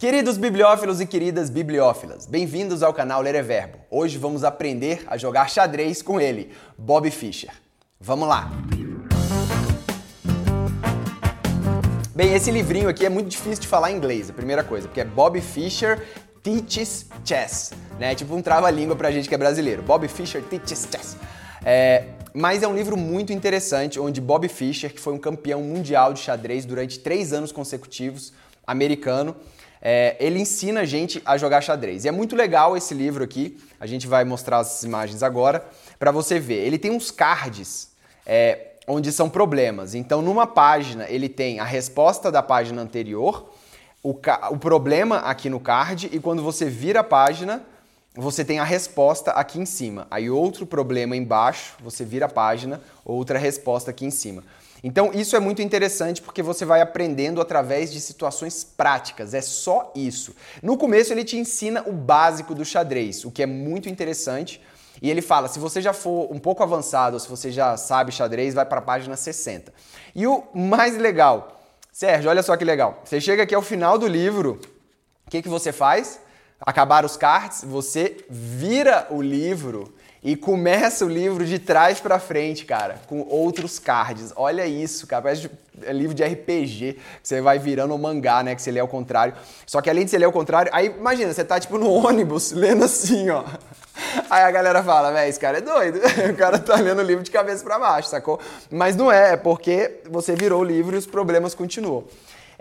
Queridos bibliófilos e queridas bibliófilas, bem-vindos ao canal Ler é Verbo. Hoje vamos aprender a jogar xadrez com ele, Bob Fischer. Vamos lá! Bem, esse livrinho aqui é muito difícil de falar em inglês, a primeira coisa, porque é Bob Fischer Teaches Chess, né? Tipo um trava-língua pra gente que é brasileiro. Bob Fischer Teaches Chess. É, mas é um livro muito interessante, onde Bob Fischer, que foi um campeão mundial de xadrez durante três anos consecutivos, americano, é, ele ensina a gente a jogar xadrez. E é muito legal esse livro aqui, a gente vai mostrar as imagens agora, para você ver. Ele tem uns cards é, onde são problemas. Então, numa página, ele tem a resposta da página anterior, o, o problema aqui no card, e quando você vira a página, você tem a resposta aqui em cima. Aí outro problema embaixo, você vira a página, outra resposta aqui em cima. Então, isso é muito interessante porque você vai aprendendo através de situações práticas, é só isso. No começo, ele te ensina o básico do xadrez, o que é muito interessante. E ele fala: se você já for um pouco avançado, ou se você já sabe xadrez, vai para a página 60. E o mais legal, Sérgio, olha só que legal. Você chega aqui ao final do livro, o que, que você faz? Acabar os cards, você vira o livro e começa o livro de trás para frente, cara, com outros cards. Olha isso, cara, parece é livro de RPG, que você vai virando um mangá, né, que você lê ao contrário. Só que além de você ler ao contrário, aí imagina, você tá tipo no ônibus lendo assim, ó. Aí a galera fala, velho, esse cara é doido. O cara tá lendo o livro de cabeça para baixo, sacou? Mas não é, é porque você virou o livro e os problemas continuam.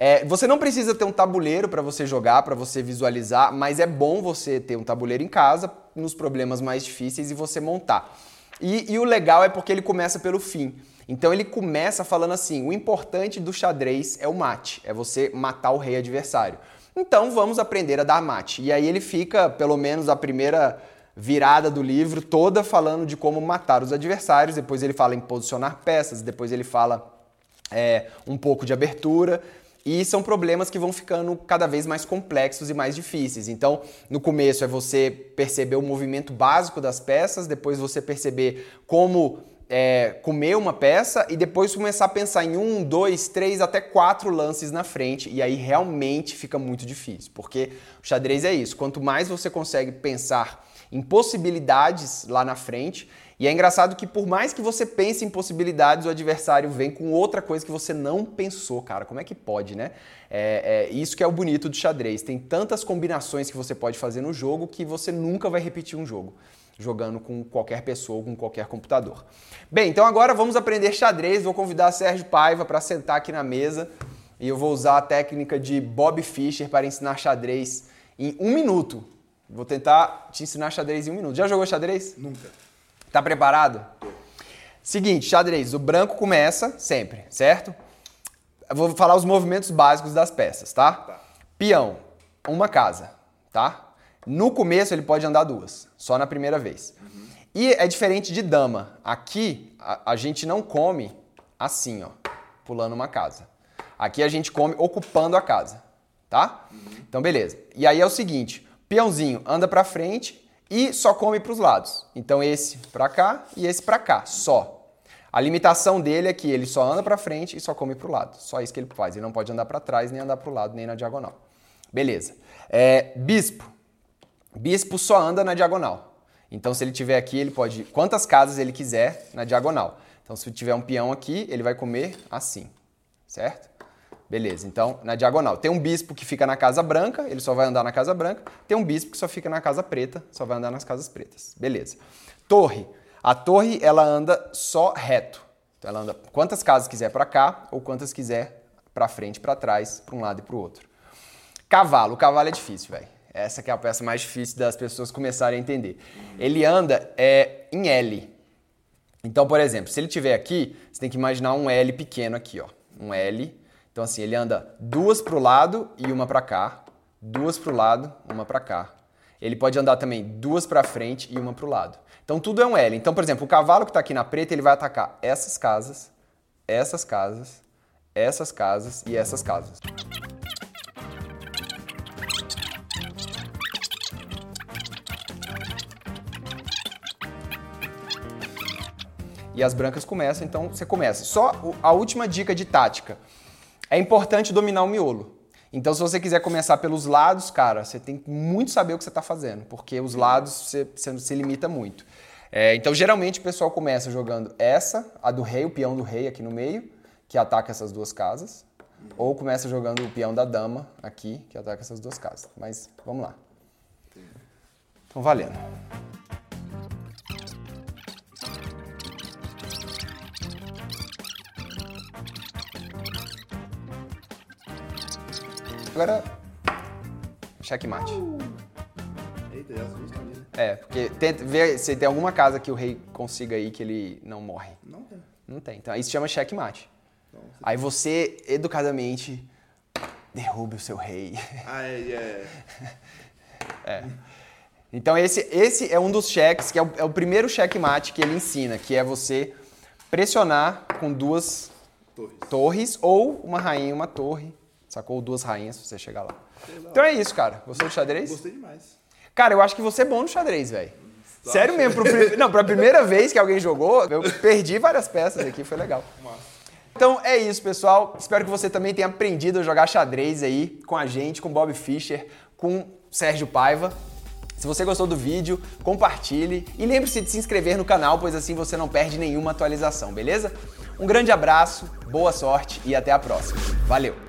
É, você não precisa ter um tabuleiro para você jogar, para você visualizar, mas é bom você ter um tabuleiro em casa nos problemas mais difíceis e você montar. E, e o legal é porque ele começa pelo fim. Então ele começa falando assim: o importante do xadrez é o mate, é você matar o rei adversário. Então vamos aprender a dar mate. E aí ele fica, pelo menos a primeira virada do livro toda falando de como matar os adversários. Depois ele fala em posicionar peças, depois ele fala é, um pouco de abertura. E são problemas que vão ficando cada vez mais complexos e mais difíceis. Então, no começo é você perceber o movimento básico das peças, depois você perceber como é, comer uma peça e depois começar a pensar em um, dois, três, até quatro lances na frente. E aí realmente fica muito difícil, porque o xadrez é isso. Quanto mais você consegue pensar em possibilidades lá na frente, e é engraçado que por mais que você pense em possibilidades, o adversário vem com outra coisa que você não pensou, cara. Como é que pode, né? É, é, isso que é o bonito do xadrez. Tem tantas combinações que você pode fazer no jogo que você nunca vai repetir um jogo jogando com qualquer pessoa, com qualquer computador. Bem, então agora vamos aprender xadrez. Vou convidar Sérgio Paiva para sentar aqui na mesa e eu vou usar a técnica de Bob Fischer para ensinar xadrez em um minuto. Vou tentar te ensinar xadrez em um minuto. Já jogou xadrez? Nunca. Tá preparado? Seguinte, xadrez, o branco começa sempre, certo? Eu vou falar os movimentos básicos das peças, tá? tá? Peão, uma casa, tá? No começo ele pode andar duas, só na primeira vez. Uhum. E é diferente de dama. Aqui a, a gente não come assim, ó, pulando uma casa. Aqui a gente come ocupando a casa, tá? Uhum. Então beleza. E aí é o seguinte, peãozinho anda para frente, e só come para os lados. Então esse para cá e esse para cá, só. A limitação dele é que ele só anda para frente e só come para o lado. Só isso que ele faz. Ele não pode andar para trás, nem andar para o lado, nem na diagonal. Beleza. É, bispo. Bispo só anda na diagonal. Então se ele tiver aqui, ele pode quantas casas ele quiser na diagonal. Então se tiver um peão aqui, ele vai comer assim, certo? Beleza, então na diagonal. Tem um bispo que fica na casa branca, ele só vai andar na casa branca. Tem um bispo que só fica na casa preta, só vai andar nas casas pretas. Beleza. Torre. A torre, ela anda só reto. Então ela anda quantas casas quiser para cá ou quantas quiser para frente, para trás, para um lado e para o outro. Cavalo. O cavalo é difícil, velho. Essa que é a peça mais difícil das pessoas começarem a entender. Ele anda é, em L. Então, por exemplo, se ele tiver aqui, você tem que imaginar um L pequeno aqui, ó. Um L então assim, ele anda duas para o lado e uma para cá, duas para o lado, uma para cá. Ele pode andar também duas para frente e uma para o lado. Então tudo é um L. Então, por exemplo, o cavalo que está aqui na preta, ele vai atacar essas casas, essas casas, essas casas e essas casas. E as brancas começam, então você começa. Só a última dica de tática. É importante dominar o miolo. Então, se você quiser começar pelos lados, cara, você tem que muito saber o que você está fazendo, porque os lados você, você se limita muito. É, então, geralmente, o pessoal começa jogando essa, a do rei, o peão do rei aqui no meio, que ataca essas duas casas. Ou começa jogando o peão da dama aqui, que ataca essas duas casas. Mas vamos lá. Então, valendo. Agora, checkmate. Eita, já assusta ali, né? É, porque tenta ver se tem alguma casa que o rei consiga aí que ele não morre. Não tem. Não tem. Então, isso chama checkmate. Você- Aí você, educadamente, derrube o seu rei. Ah, é, é. Então esse, esse é um dos cheques, que é o, é o primeiro checkmate que ele ensina, que é você pressionar com duas Torres. torres ou uma rainha e uma torre, sacou? Ou duas rainhas se você chegar lá. Então é isso, cara. Gostou do xadrez? Gostei demais. Cara, eu acho que você é bom no xadrez, velho. Sério mesmo, pro, não, pra primeira vez que alguém jogou, eu perdi várias peças aqui, foi legal. Então é isso, pessoal. Espero que você também tenha aprendido a jogar xadrez aí com a gente, com Bob Fischer, com Sérgio Paiva. Se você gostou do vídeo, compartilhe e lembre-se de se inscrever no canal, pois assim você não perde nenhuma atualização, beleza? Um grande abraço, boa sorte e até a próxima. Valeu!